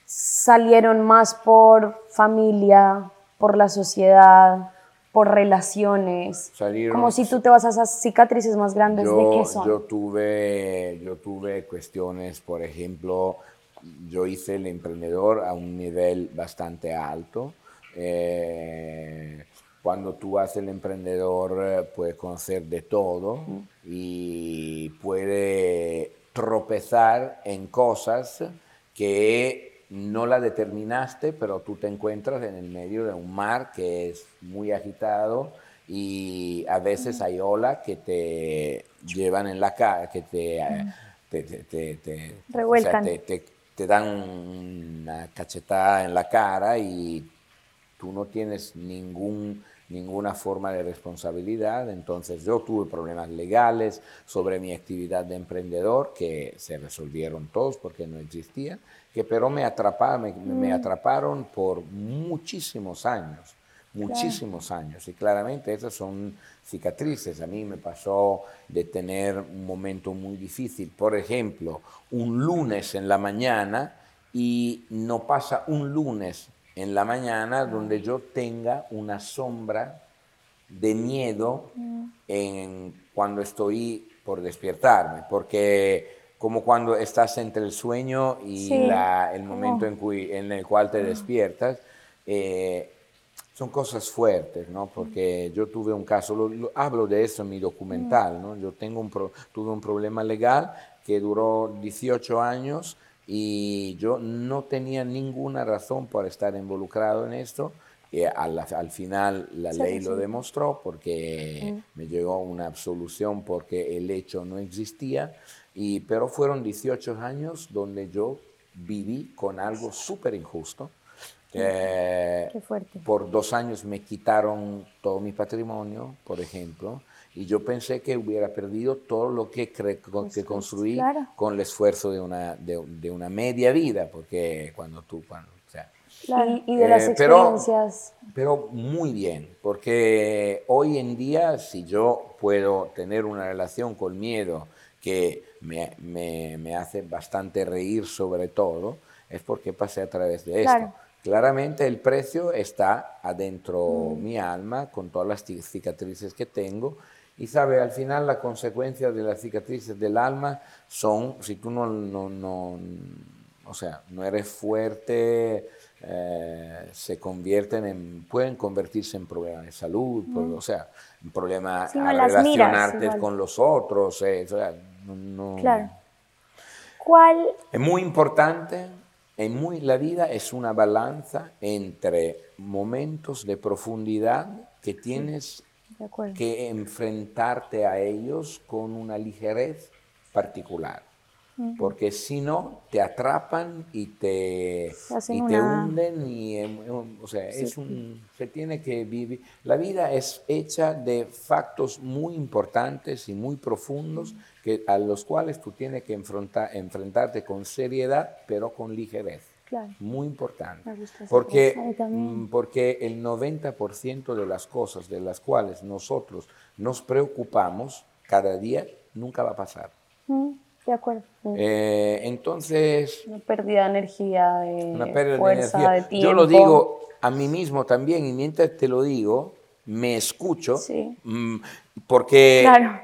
salieron más por familia, por la sociedad, por relaciones. Salieron- Como si tú te vas a esas cicatrices más grandes, ¿de qué son? yo tuve, yo tuve cuestiones, por ejemplo, yo hice el emprendedor a un nivel bastante alto. Eh, cuando tú haces el emprendedor eh, puedes conocer de todo y puede tropezar en cosas que no la determinaste, pero tú te encuentras en el medio de un mar que es muy agitado y a veces hay olas que te llevan en la cara, que te, eh, te, te- te- te- Revuelcan. te- te dan una cachetada en la cara y tú no tienes ningún, ninguna forma de responsabilidad. Entonces yo tuve problemas legales sobre mi actividad de emprendedor que se resolvieron todos porque no existían, que pero me atraparon, me, me atraparon por muchísimos años, muchísimos años. Y claramente esas son cicatrices. A mí me pasó de tener un momento muy difícil, por ejemplo, un lunes en la mañana y no pasa un lunes en la mañana donde yo tenga una sombra de miedo en, cuando estoy por despertarme, porque como cuando estás entre el sueño y Sí. la- el momento en, cui- en el cual te despiertas, eh, son cosas fuertes, ¿no? Porque yo tuve un caso, lo- lo- hablo de eso en mi documental, ¿no? Yo tengo un pro- tuve un problema legal que duró 18 años y yo no tenía ninguna razón por estar involucrado en esto. Y al, al final la ley lo demostró porque me llegó una absolución porque el hecho no existía, y, pero fueron 18 años donde yo viví con algo súper injusto. Eh, Qué fuerte. por dos años me quitaron todo mi patrimonio, por ejemplo, y yo pensé que hubiera perdido todo lo que, cre- con- que construí claro. con el esfuerzo de una, de, de una media vida, porque cuando tú, cuando, o sea, Y, y de las Eh, pero- experiencias. pero muy bien, porque hoy en día si yo puedo tener una relación con miedo que me, me- me hace bastante reír sobre todo, es porque pasé a través de esto. Claramente el precio está adentro mi alma, con todas las ci- cicatrices que tengo. Y sabe, al final la consecuencia de las cicatrices del alma son, si tú no, no, no- o sea, no eres fuerte, eh, se convierten en, pueden convertirse en problemas de salud, pro- o sea, en problemas Sí, no a miras relacionarte igual. con los otros. eh, o sea, no- Claro. ¿Cuál es muy importante, en muy, la vida es una balanza entre momentos de profundidad que tienes que enfrentarte a ellos con una ligerez particular. Porque si no, te atrapan y te, Te y te una- hunden. Y, em, em, o sea, es un, se tiene que vivir. La vida es hecha de factos muy importantes y muy profundos que, a los cuales tú tienes que enfrentar, enfrentarte con seriedad, pero con ligerez. Claro. Muy importante. Me gusta Porque, mm, porque el 90% de las cosas de las cuales nosotros nos preocupamos cada día nunca va a pasar. Mm, De acuerdo. Eh, entonces, Una pérdida de energía, de una pérdida fuerza, de de energía. tiempo. Yo lo digo a mí mismo también y mientras te lo digo, me escucho Sí. mm, porque Claro.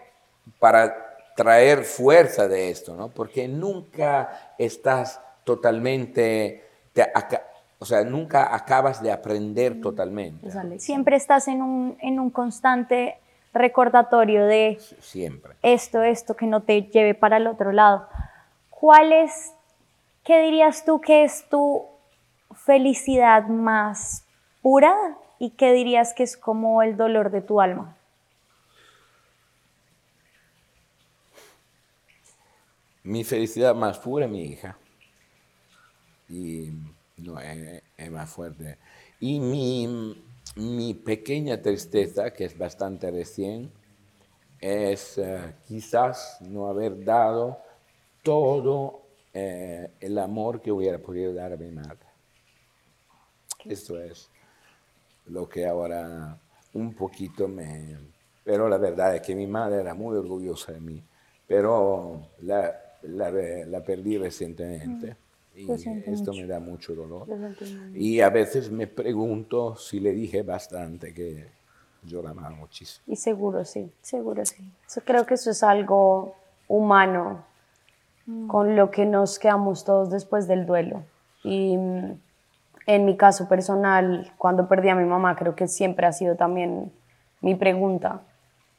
para traer fuerza de esto, ¿no? Porque nunca estás totalmente, te aca- o sea, nunca acabas de aprender totalmente. Siempre estás en un, en un constante recordatorio de Siempre. esto, esto, que no te lleve para el otro lado. ¿Cuál es, qué dirías tú que es tu felicidad más pura y qué dirías que es como el dolor de tu alma? Mi felicidad más pura es mi hija. Y no, es, es más fuerte. Y mi, mi pequeña tristeza, que es bastante recién, es eh, quizás no haber dado todo eh, el amor que hubiera podido dar a mi madre. Esto es lo que ahora un poquito me... Pero la verdad es que mi madre era muy orgullosa de mí, pero la, la, la perdí recientemente. Y esto me da mucho dolor. Y a veces me pregunto si le dije bastante que yo la amaba muchísimo. Y seguro sí, seguro sí. creo que eso es algo humano mm. con lo que nos quedamos todos después del duelo. Y mm, en mi caso personal, cuando perdí a mi mamá, creo que siempre ha sido también mi pregunta,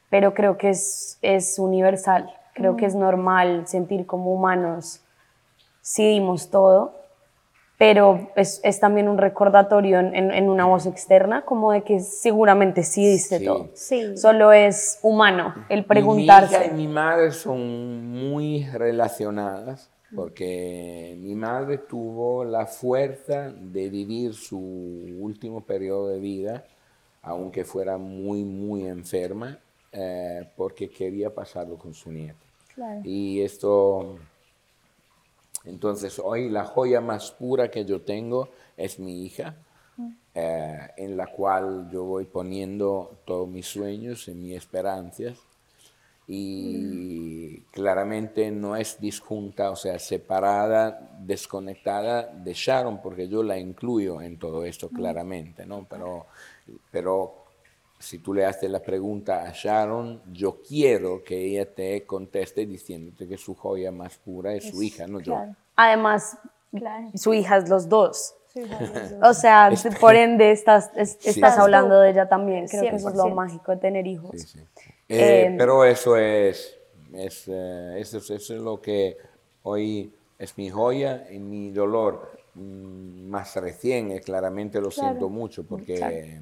pero creo que es, es universal. Creo que es normal sentir como humanos sí dimos todo, pero es, es también un recordatorio en, en, una voz externa, como de que seguramente sí diste todo. Sí. Solo es humano el preguntarse. Mi hija y mi madre son muy relacionadas, porque mi madre tuvo la fuerza de vivir su último periodo de vida, aunque fuera muy, muy enferma, eh, porque quería pasarlo con su nieto. Claro. Y esto entonces hoy la joya más pura que yo tengo es mi hija, eh, en la cual yo voy poniendo todos mis sueños y mis esperanzas. Y claramente no es disjunta, o sea, separada, desconectada de Sharon, porque yo la incluyo en todo esto claramente, ¿no? Pero, pero si tú le haces la pregunta a Sharon, yo quiero que ella te conteste diciéndote que su joya más pura es, su hija, no yo. Además, su hija es los dos. o sea, por ende estás, estás hablando de ella también. Creo que eso es lo mágico de tener hijos. Eh, em, pero eso es, es eh, eso, es lo que hoy es mi joya y mi dolor mm, más recién. Eh, claramente lo siento mucho porque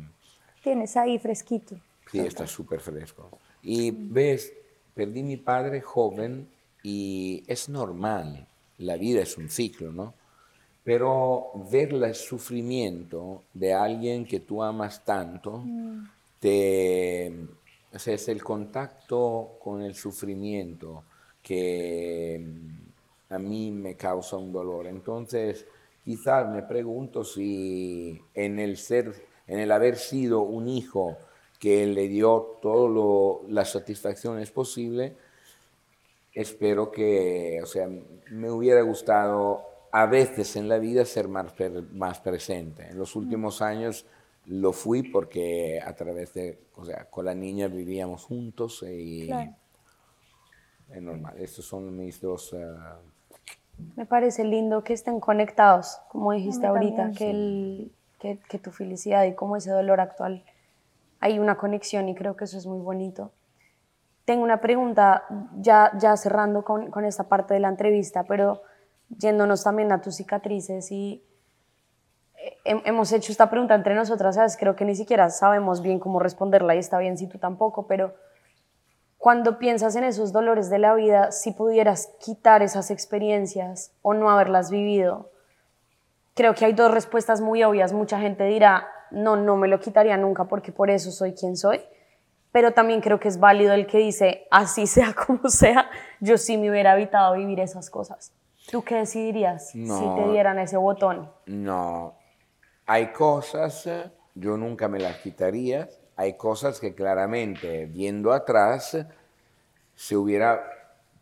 tienes ahí fresquito. Sí, está súper fresco. Y ves, perdí mi padre joven y es normal, la vida es un ciclo, ¿no? Pero ver el sufrimiento de alguien que tú amas tanto, mm. te, o sea, es el contacto con el sufrimiento que mm, a mí me causa un dolor. Entonces, quizás me pregunto si en el ser en el haber sido un hijo que le dio todas las satisfacciones posibles, espero que, o sea, me hubiera gustado a veces en la vida ser más, más presente. En los últimos años lo fui porque a través de, o sea, con la niña vivíamos juntos y es normal. Estos son mis dos... Ah, me parece lindo que estén conectados, como dijiste ahorita, que el, que, tu felicidad y como ese dolor actual hay una conexión y creo que eso es muy bonito. Tengo una pregunta ya, ya cerrando con, con esta parte de la entrevista, pero yéndonos también a tus cicatrices y eh, hemos hecho esta pregunta entre nosotras, ¿sabes? Creo que ni siquiera sabemos bien cómo responderla y está bien si tú tampoco, pero cuando piensas en esos dolores de la vida, si pudieras quitar esas experiencias o no haberlas vivido, creo que hay dos respuestas muy obvias. Mucha gente dirá, no, no me lo quitaría nunca porque por eso soy quien soy. Pero también creo que es válido el que dice, así sea como sea, yo sí me hubiera evitado vivir esas cosas. ¿Tú qué decidirías si te dieran ese botón? No, hay cosas, yo nunca me las quitaría. Hay cosas que claramente, viendo atrás, se hubiera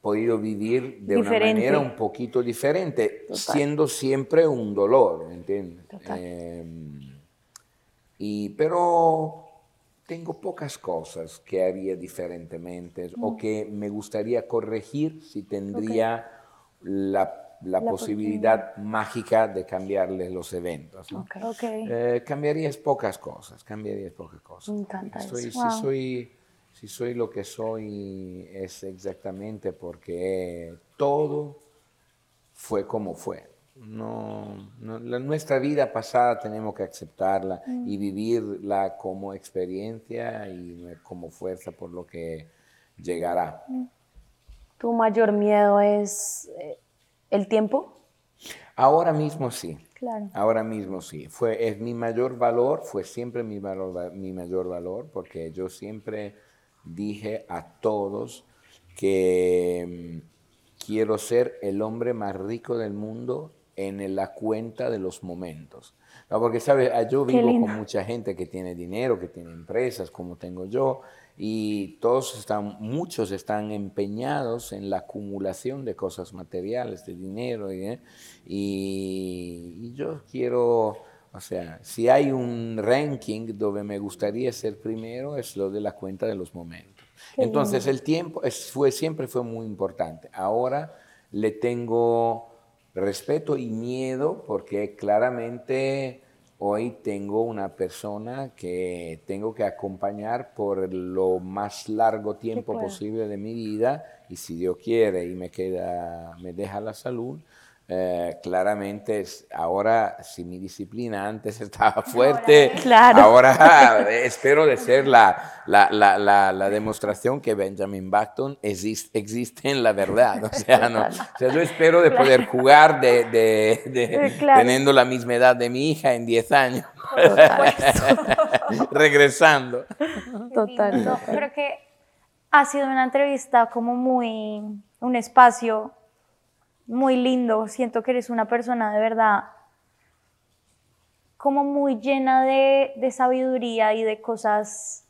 podido vivir de una manera un poquito diferente, siendo siempre un dolor, ¿entiendes? Em, y, pero tengo pocas cosas que haría diferentemente o mm. que me gustaría corregir si tendría la, la, posibilidad mágica de cambiarles los eventos. ¿no? Eh, cambiarías pocas cosas, cambiarías pocas cosas. Me encanta soy, eso. soy si soy lo que soy es exactamente porque todo fue como fue. No, nuestra vida pasada tenemos que aceptarla y mm. vivirla como experiencia y como fuerza por lo que llegará. Mm. ¿Tu mayor miedo es eh, el tiempo? Ahora mismo sí. Claro. Ahora mismo sí. Fue, es mi mayor valor, fue siempre mi, valor, mi mayor valor, porque yo siempre dije a todos que mm, quiero ser el hombre más rico del mundo en la cuenta de los momentos. No, porque, ¿sabes? Ah, yo vivo con mucha gente que tiene dinero, que tiene empresas, como tengo yo, y todos están, muchos están empeñados en la acumulación de cosas materiales, de dinero, ¿eh? y, yo quiero, o sea, si hay un ranking donde me gustaría ser primero, es lo de la cuenta de los momentos. Entonces el tiempo es, fue, siempre fue muy importante. Ahora le tengo respeto y miedo porque claramente hoy tengo una persona que tengo que acompañar por lo más largo tiempo posible de mi vida y si Dios quiere y me queda, me deja la salud, eh, claramente ahora si mi disciplina antes estaba fuerte, ahora espero de ser la, la, la, la, demostración que Benjamin Button existe, existe en la verdad. O sea, no, o sea yo espero de poder jugar de, de, teniendo la misma edad de mi hija en 10 años. Regresando. Total. creo que ha sido una entrevista como muy, un espacio muy lindo. Siento que eres una persona de verdad como muy llena de, sabiduría y de cosas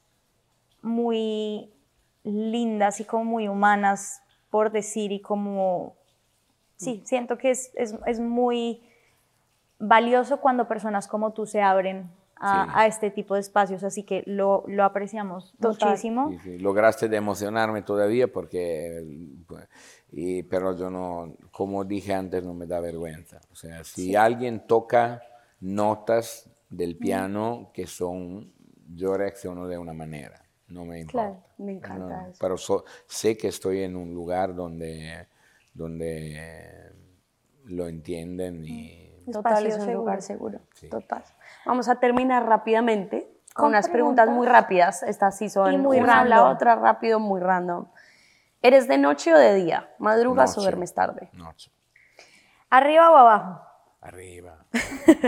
muy lindas y como muy humanas por decir y como, sí, siento que es, es, muy valioso cuando personas como tú se abren a, este tipo de espacios, así que lo, lo apreciamos muchísimo. Lograste de emocionarme todavía porque pues, y, pero yo no, como dije antes, no me da vergüenza. O sea, si alguien toca notas del piano que son, yo reacciono de una manera, no me importa. Claro, me encanta eso. Pero sé que estoy en un lugar donde, donde lo entienden y... Total, es un lugar seguro. Total. Vamos a terminar rápidamente con, unas preguntas? muy rápidas. Estas sí son y muy random. La otra rápido, muy random. ¿Eres de noche o de día? ¿Madrugas o duermes tarde? Noche. ¿Arriba o abajo? Arriba.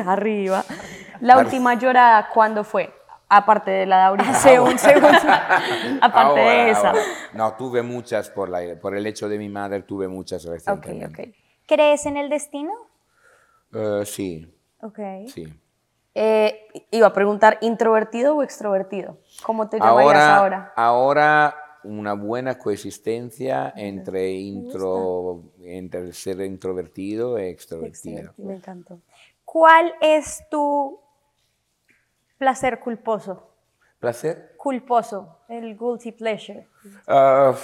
Arriba. ¿La última llorada cuándo fue? Aparte de la de ahorita. Hace un segundo. Aparte de esa. No, tuve muchas por, la, por el hecho de mi madre, tuve muchas recientemente. ¿Crees en el destino? Uh, sí. Ok. Sí. Eh, iba a preguntar, ¿introvertido o extrovertido? ¿Cómo te llamarías ahora? Ahora una buena coexistencia entre, intro, entre ser introvertido e extrovertido. Me encantó. ¿Cuál es tu placer culposo? ¿Placer? Culposo, el guilty pleasure. Uh,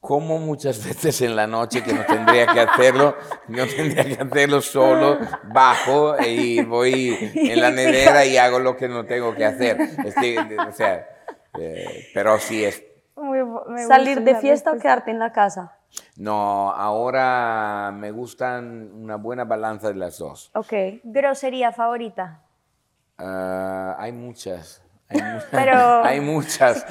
como muchas veces en la noche que no tendría que hacerlo, no tendría que hacerlo solo, bajo y voy en la nevera y hago lo que no tengo que hacer. o sea, eh, pero sí es... ¿Salir de fiesta o quedarte en la casa? No, ahora me gustan una buena balanza de las dos. Ok. ¿Grosería favorita? Ah, hay muchas. Hay, Pero, hay muchas.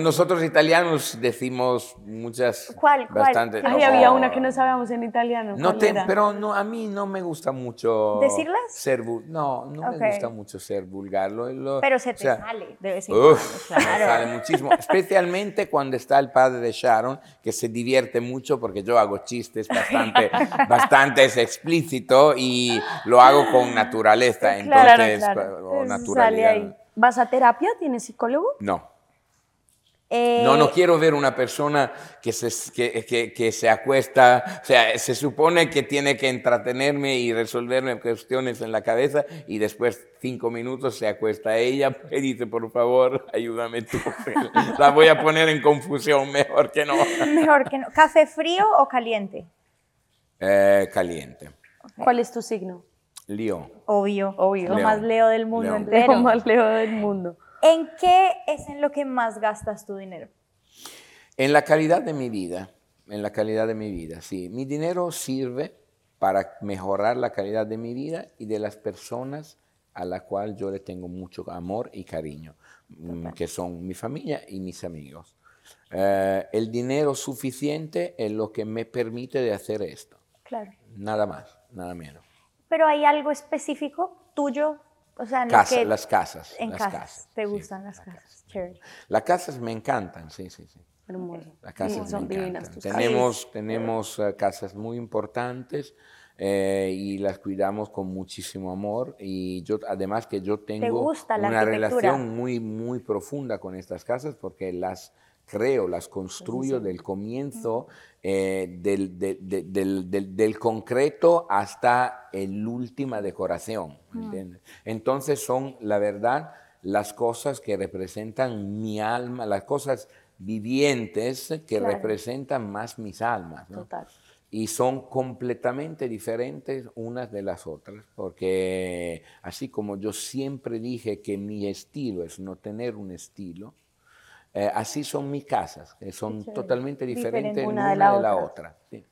nosotros italianos decimos muchas. ¿Cuál? Bastante. había una que no sabíamos en italiano. No pero no, a mí no me gusta mucho. ¿Decirlas? Ser, no, no me gusta mucho ser vulgar. pero se te sale de vez en cuando. Claro. sale muchísimo. Especialmente cuando está el padre de Sharon, que se divierte mucho porque yo hago chistes bastante, bastante explícito y lo hago con naturaleza. Entonces, claro, o naturalidad. ¿Vas a terapia? ¿Tienes psicólogo? No. No, no eh, quiero ver una persona que se, que, que, se acuesta, o sea, se supone que tiene que entretenerme y resolverme cuestiones en la cabeza y después cinco minutos se acuesta ella y dice, por favor, ayúdame tú. La voy a poner en confusión, mejor que no. Mejor que no. ¿Café frío o caliente? Eh, caliente. ¿Cuál es tu signo? Leo. Obvio, obvio. Lo más Leo del mundo entero. Lo más Leo del mundo. ¿En qué es en lo que más gastas tu dinero? En la calidad de mi vida. En la calidad de mi vida, sí. Mi dinero sirve para mejorar la calidad de mi vida y de las personas a las cuales yo le tengo mucho amor y cariño, mm, que son mi familia y mis amigos. Eh, el dinero suficiente es lo que me permite de hacer esto. Claro. Nada más, nada menos. Pero hay algo específico tuyo, o sea, en Casa, que- las casas. en las casas. casas, ¿Te sí, gustan las casas? Chévere. Las casas me encantan, sí, sí, sí. Hermoso. Las casas Sí, son me encantan. tus casas. Tenemos, tenemos eh, casas muy importantes eh, y las cuidamos con muchísimo amor. Y yo, además que yo tengo gusta la una relación muy, muy profunda con estas casas porque las creo, las construyo del comienzo, eh, del, de- de- del- del- del concreto hasta la última decoración. ¿me entiendes? Entonces son, la verdad, las cosas que representan mi alma, las cosas vivientes que Claro. representan más mis almas. ¿no? Total. Y son completamente diferentes unas de las otras, porque así como yo siempre dije que mi estilo es no tener un estilo, eh, así son mis casas, que son totalmente diferentes Diferente una de la, otra. sí.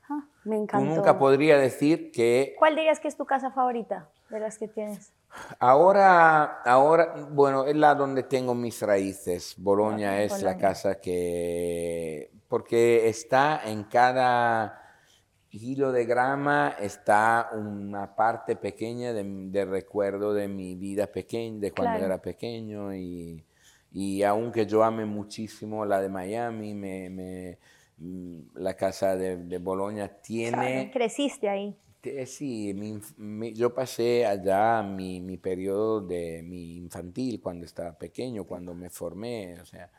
Me encantó. nunca podría decir que ¿Cuál dirías que es tu casa favorita de las que tienes? Ahora, ahora, bueno, es la donde tengo mis raíces. Bolonia Ah, es la casa que, porque está en cada hilo de grama, está una parte pequeña de, de recuerdo de mi vida pequeña, de cuando Claro. era pequeño y, y aunque yo ame muchísimo la de Miami, me, me- mm, la casa de, de Bolonia tiene... Creciste ahí. Sí, mi inf- mi- yo pasé allá mi, mi periodo de mi infantil cuando estaba pequeño, cuando me formé, o sea,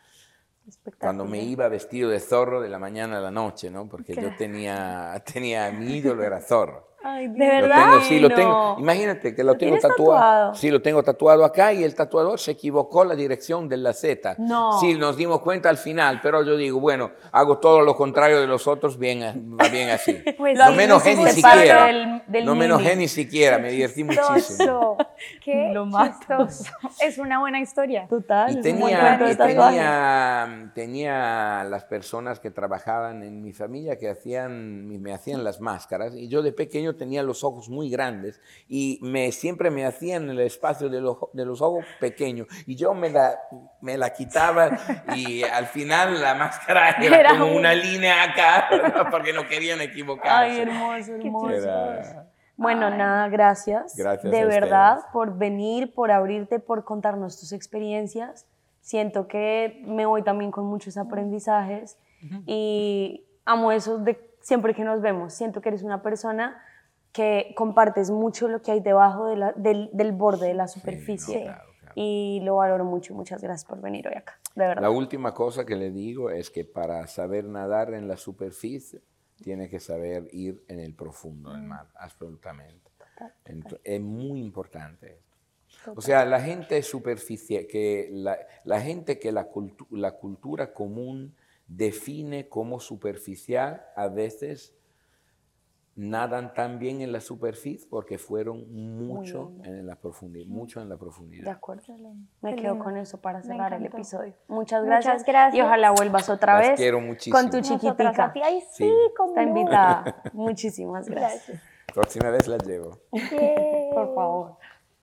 cuando me iba vestido de zorro de la mañana a la noche, ¿no? Porque yo tenía, tenía mi ídolo era zorro. Ay, ¿De Lo verdad? tengo, sí, lo tengo. Imagínate que lo tengo tienes tatuado. tatuado? Sí, lo tengo tatuado acá y el tatuador se equivocó la dirección de la Z. No. Sí, nos dimos cuenta al final, pero yo digo, bueno, hago todo lo contrario de los otros, bien, va bien así. Pues no sí, me enojé ni siquiera. del- del no me enojé mini. ni siquiera, me divertí muchísimo. Qué Lo mato. chistoso. Es una buena historia. Total. Y tenía, y tenía, tenía las personas que trabajaban en mi familia que hacían, me hacían las máscaras y yo de pequeño tenía los ojos muy grandes y me, siempre me hacían el espacio de los, de los ojos pequeños y yo me la, me la quitaba y al final la máscara era, Era como un- una línea acá porque no querían equivocarse. Ay, hermoso, hermoso. Era- Bueno, nada, gracias. Gracias De a verdad, ustedes. por venir, por abrirte, por contarnos tus experiencias. Siento que me voy también con muchos aprendizajes y amo eso de siempre que nos vemos. Siento que eres una persona que compartes mucho lo que hay debajo de la- del, del borde de la superficie claro, claro. y lo valoro mucho. Muchas gracias por venir hoy acá, de verdad. La última cosa que le digo es que para saber nadar en la superficie, tiene que saber ir en el profundo del mar, absolutamente. Ento- es muy importante esto. O sea, la gente superficial, que la, la gente que la, cultu- la cultura común define como superficial, a veces nadan tan bien en la superficie porque fueron mucho en la profundidad, mucho en la De profundidad. acuerdo. Me quedo con eso para cerrar el episodio. Muchas Muchas gracias. Y ojalá vuelvas otra Las vez quiero muchísimo. con tu chiquitica. Ay, sí, Sí. Está invitada. Muchísimas gracias. Gracias. Próxima vez la llevo. Yeah. Por favor.